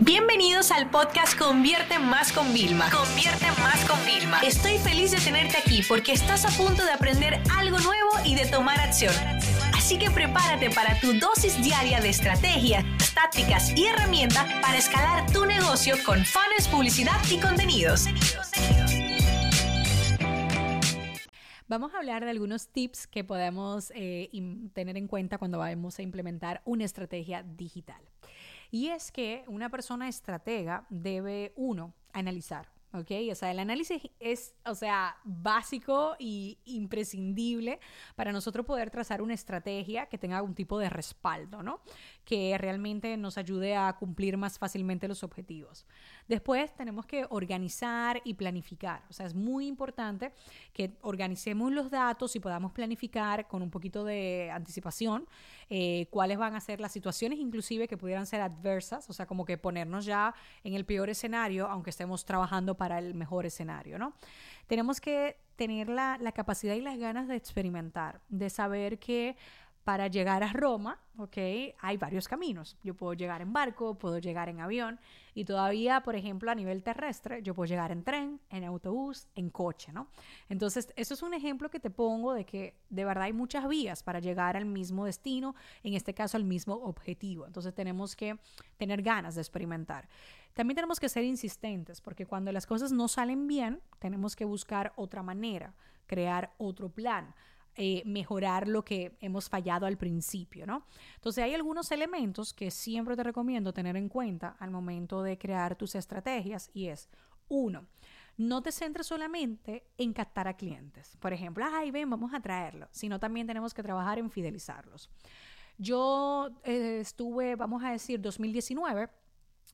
Bienvenidos al podcast Convierte Más con Vilma. Convierte Más con Vilma. Estoy feliz de tenerte aquí porque estás a punto de aprender algo nuevo y de tomar acción. Así que prepárate para tu dosis diaria de estrategias, tácticas y herramientas para escalar tu negocio con fans, publicidad y contenidos. Vamos a hablar de algunos tips que podemos eh, tener en cuenta cuando vamos a implementar una estrategia digital. Y es que una persona estratega debe, uno, analizar. ¿Ok? O sea, el análisis es, o sea, básico y imprescindible para nosotros poder trazar una estrategia que tenga algún tipo de respaldo, ¿no? Que realmente nos ayude a cumplir más fácilmente los objetivos. Después tenemos que organizar y planificar. O sea, es muy importante que organicemos los datos y podamos planificar con un poquito de anticipación eh, cuáles van a ser las situaciones inclusive que pudieran ser adversas, o sea, como que ponernos ya en el peor escenario, aunque estemos trabajando para el mejor escenario, ¿no? Tenemos que tener la, capacidad y las ganas de experimentar, de saber que para llegar a Roma, ¿ok? Hay varios caminos. Yo puedo llegar en barco, puedo llegar en avión y todavía, por ejemplo, a nivel terrestre, yo puedo llegar en tren, en autobús, en coche, ¿no? Entonces, eso es un ejemplo que te pongo de que de verdad hay muchas vías para llegar al mismo destino, en este caso al mismo objetivo. Entonces, tenemos que tener ganas de experimentar. También tenemos que ser insistentes, porque cuando las cosas no salen bien, tenemos que buscar otra manera, crear otro plan eh, mejorar lo que hemos fallado al principio, ¿no? Entonces hay algunos elementos que siempre te recomiendo tener en cuenta al momento de crear tus estrategias y es, uno, no te centres solamente en captar a clientes. Por ejemplo, ay, ven, vamos a traerlo, sino también tenemos que trabajar en fidelizarlos. Yo eh, estuve, vamos a decir, 2019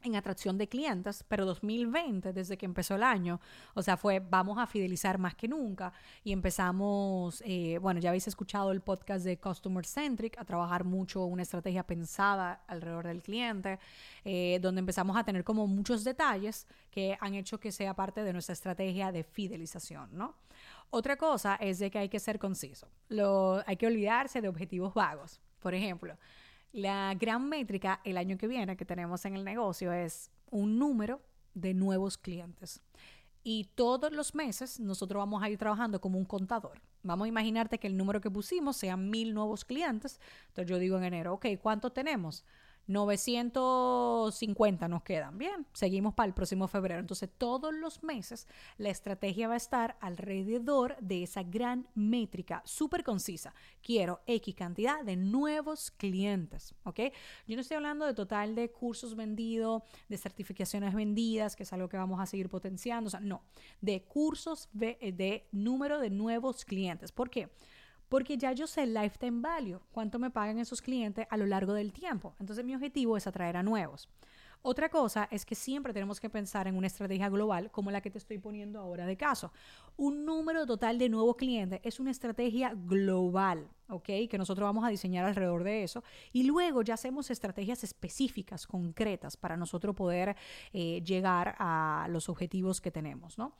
en atracción de clientes, pero 2020, desde que empezó el año, o sea, fue vamos a fidelizar más que nunca y empezamos, eh, bueno, ya habéis escuchado el podcast de Customer Centric, a trabajar mucho una estrategia pensada alrededor del cliente, eh, donde empezamos a tener como muchos detalles que han hecho que sea parte de nuestra estrategia de fidelización, ¿no? Otra cosa es de que hay que ser conciso, Lo, hay que olvidarse de objetivos vagos. Por ejemplo, la gran métrica el año que viene que tenemos en el negocio es un número de nuevos clientes. Y todos los meses nosotros vamos a ir trabajando como un contador. Vamos a imaginarte que el número que pusimos sean mil nuevos clientes. Entonces yo digo en enero, ok, ¿cuánto tenemos? 950 nos quedan. Bien, seguimos para el próximo febrero. Entonces, todos los meses la estrategia va a estar alrededor de esa gran métrica súper concisa. Quiero X cantidad de nuevos clientes, ¿ok? Yo no estoy hablando de total de cursos vendidos, de certificaciones vendidas, que es algo que vamos a seguir potenciando. O sea, no, de cursos de, de número de nuevos clientes. ¿Por qué? Porque ya yo sé el lifetime value, cuánto me pagan esos clientes a lo largo del tiempo. Entonces mi objetivo es atraer a nuevos. Otra cosa es que siempre tenemos que pensar en una estrategia global como la que te estoy poniendo ahora de caso. Un número total de nuevos clientes es una estrategia global, ¿ok? Que nosotros vamos a diseñar alrededor de eso. Y luego ya hacemos estrategias específicas, concretas, para nosotros poder eh, llegar a los objetivos que tenemos, ¿no?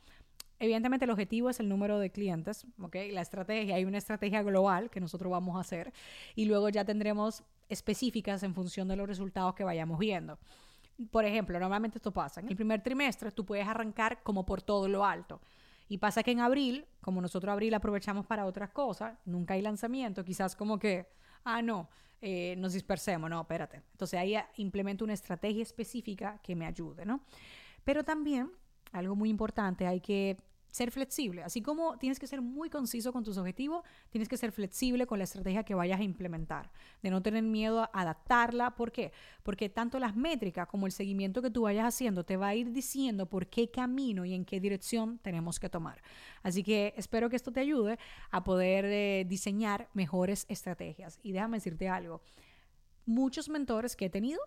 Evidentemente el objetivo es el número de clientes, ¿ok? La estrategia, hay una estrategia global que nosotros vamos a hacer y luego ya tendremos específicas en función de los resultados que vayamos viendo. Por ejemplo, normalmente esto pasa. En el primer trimestre tú puedes arrancar como por todo lo alto. Y pasa que en abril, como nosotros abril aprovechamos para otras cosas, nunca hay lanzamiento, quizás como que, ah, no, eh, nos dispersemos, no, espérate. Entonces ahí implemento una estrategia específica que me ayude, ¿no? Pero también, algo muy importante, hay que ser flexible. Así como tienes que ser muy conciso con tus objetivos, tienes que ser flexible con la estrategia que vayas a implementar, de no tener miedo a adaptarla. ¿Por qué? Porque tanto las métricas como el seguimiento que tú vayas haciendo te va a ir diciendo por qué camino y en qué dirección tenemos que tomar. Así que espero que esto te ayude a poder eh, diseñar mejores estrategias. Y déjame decirte algo. Muchos mentores que he tenido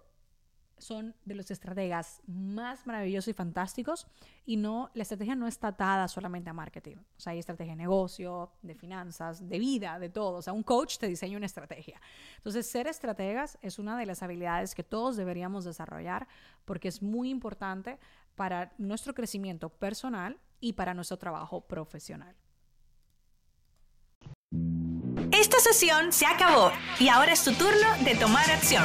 son de los estrategas más maravillosos y fantásticos y no la estrategia no está atada solamente a marketing. O sea, hay estrategia de negocio, de finanzas, de vida, de todo. O sea, un coach te diseña una estrategia. Entonces, ser estrategas es una de las habilidades que todos deberíamos desarrollar porque es muy importante para nuestro crecimiento personal y para nuestro trabajo profesional. Esta sesión se acabó y ahora es tu turno de tomar acción.